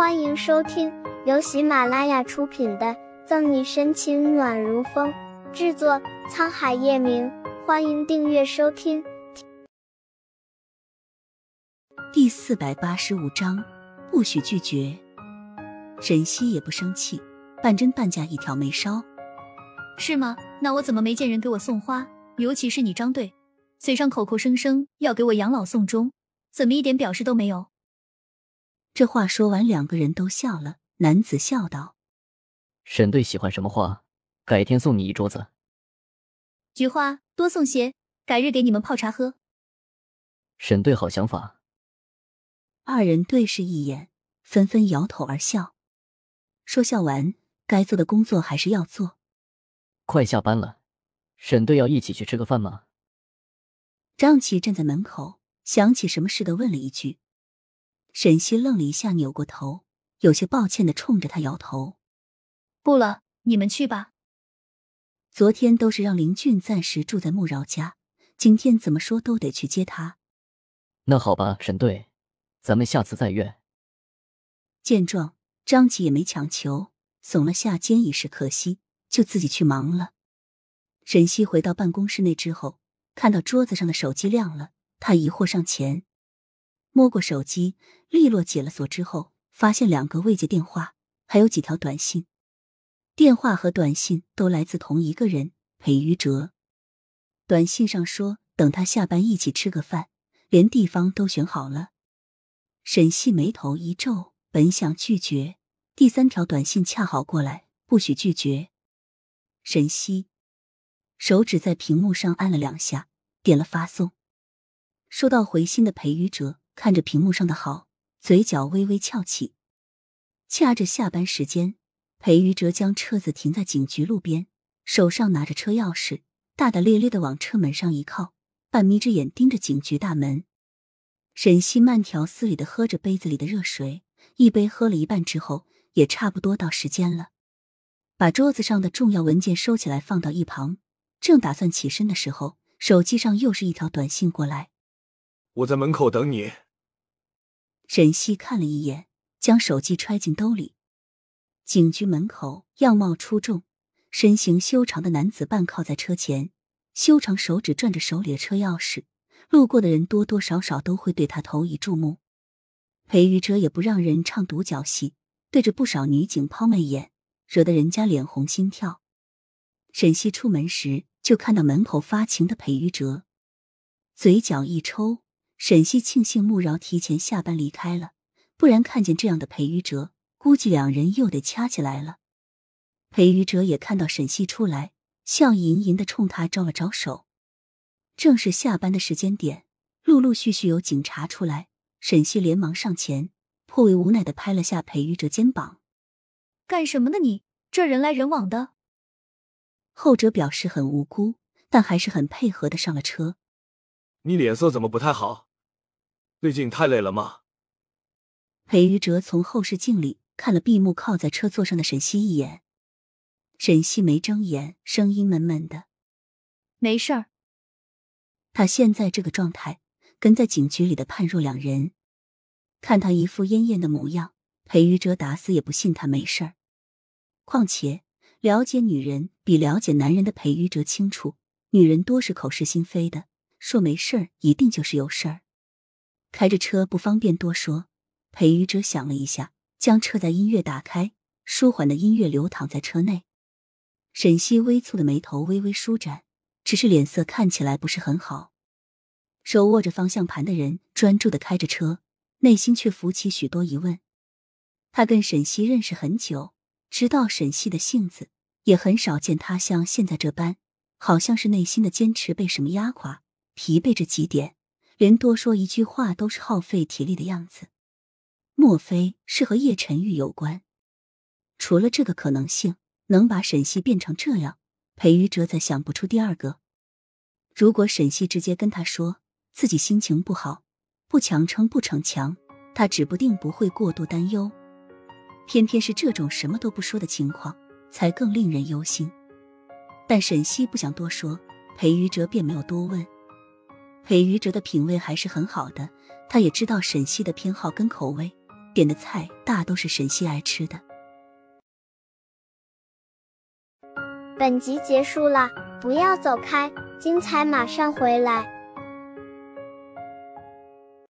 欢迎收听由喜马拉雅出品的《赠你深情暖如风》，制作沧海夜明。欢迎订阅收听。第四百八十五章，不许拒绝。沈西也不生气，半真半假一条眉梢：“是吗？那我怎么没见人给我送花？尤其是你张队，嘴上口口声声要给我养老送终，怎么一点表示都没有？”这话说完，两个人都笑了。男子笑道：“沈队喜欢什么花？改天送你一桌子。菊花多送些，改日给你们泡茶喝。”沈队好想法。二人对视一眼，纷纷摇头而笑。说笑完，该做的工作还是要做。快下班了，沈队要一起去吃个饭吗？张琪站在门口，想起什么似的问了一句。沈西愣了一下，扭过头，有些抱歉的冲着他摇头：“不了，你们去吧。”昨天都是让林俊暂时住在穆饶家，今天怎么说都得去接他。那好吧，沈队，咱们下次再约。见状，张琪也没强求，耸了下肩，已是可惜，就自己去忙了。沈西回到办公室内之后，看到桌子上的手机亮了，他疑惑上前。摸过手机，利落解了锁之后，发现两个未接电话，还有几条短信。电话和短信都来自同一个人裴于哲。短信上说等他下班一起吃个饭，连地方都选好了。沈西眉头一皱，本想拒绝，第三条短信恰好过来，不许拒绝。沈西手指在屏幕上按了两下，点了发送。收到回信的裴于哲。看着屏幕上的好，嘴角微微翘起。掐着下班时间，裴于哲将车子停在警局路边，手上拿着车钥匙，大大咧咧的往车门上一靠，半眯着眼盯着警局大门。沈西慢条斯理的喝着杯子里的热水，一杯喝了一半之后，也差不多到时间了。把桌子上的重要文件收起来，放到一旁，正打算起身的时候，手机上又是一条短信过来：“我在门口等你。”沈西看了一眼，将手机揣进兜里。警局门口，样貌出众、身形修长的男子半靠在车前，修长手指攥着手里的车钥匙。路过的人多多少少都会对他投以注目。裴宇哲也不让人唱独角戏，对着不少女警抛媚眼，惹得人家脸红心跳。沈西出门时就看到门口发情的裴宇哲，嘴角一抽。沈西庆幸穆饶提前下班离开了，不然看见这样的裴于哲，估计两人又得掐起来了。裴于哲也看到沈西出来，笑吟吟的冲他招了招手。正是下班的时间点，陆陆续续有警察出来，沈西连忙上前，颇为无奈的拍了下裴于哲肩膀：“干什么呢？你这人来人往的。”后者表示很无辜，但还是很配合的上了车。你脸色怎么不太好？最近太累了吗？裴于哲从后视镜里看了闭目靠在车座上的沈西一眼，沈西没睁眼，声音闷闷的：“没事儿。”他现在这个状态，跟在警局里的判若两人。看他一副恹恹的模样，裴于哲打死也不信他没事儿。况且了解女人比了解男人的裴于哲清楚，女人多是口是心非的，说没事儿一定就是有事儿。开着车不方便多说，裴宇哲想了一下，将车载音乐打开，舒缓的音乐流淌在车内。沈西微蹙的眉头微微舒展，只是脸色看起来不是很好。手握着方向盘的人专注的开着车，内心却浮起许多疑问。他跟沈西认识很久，知道沈西的性子，也很少见他像现在这般，好像是内心的坚持被什么压垮，疲惫着极点。连多说一句话都是耗费体力的样子，莫非是和叶晨玉有关？除了这个可能性，能把沈西变成这样，裴于哲再想不出第二个。如果沈西直接跟他说自己心情不好，不强撑不逞强，他指不定不会过度担忧。偏偏是这种什么都不说的情况，才更令人忧心。但沈西不想多说，裴于哲便没有多问。裴于哲的品味还是很好的，他也知道沈西的偏好跟口味，点的菜大都是沈西爱吃的。本集结束了，不要走开，精彩马上回来。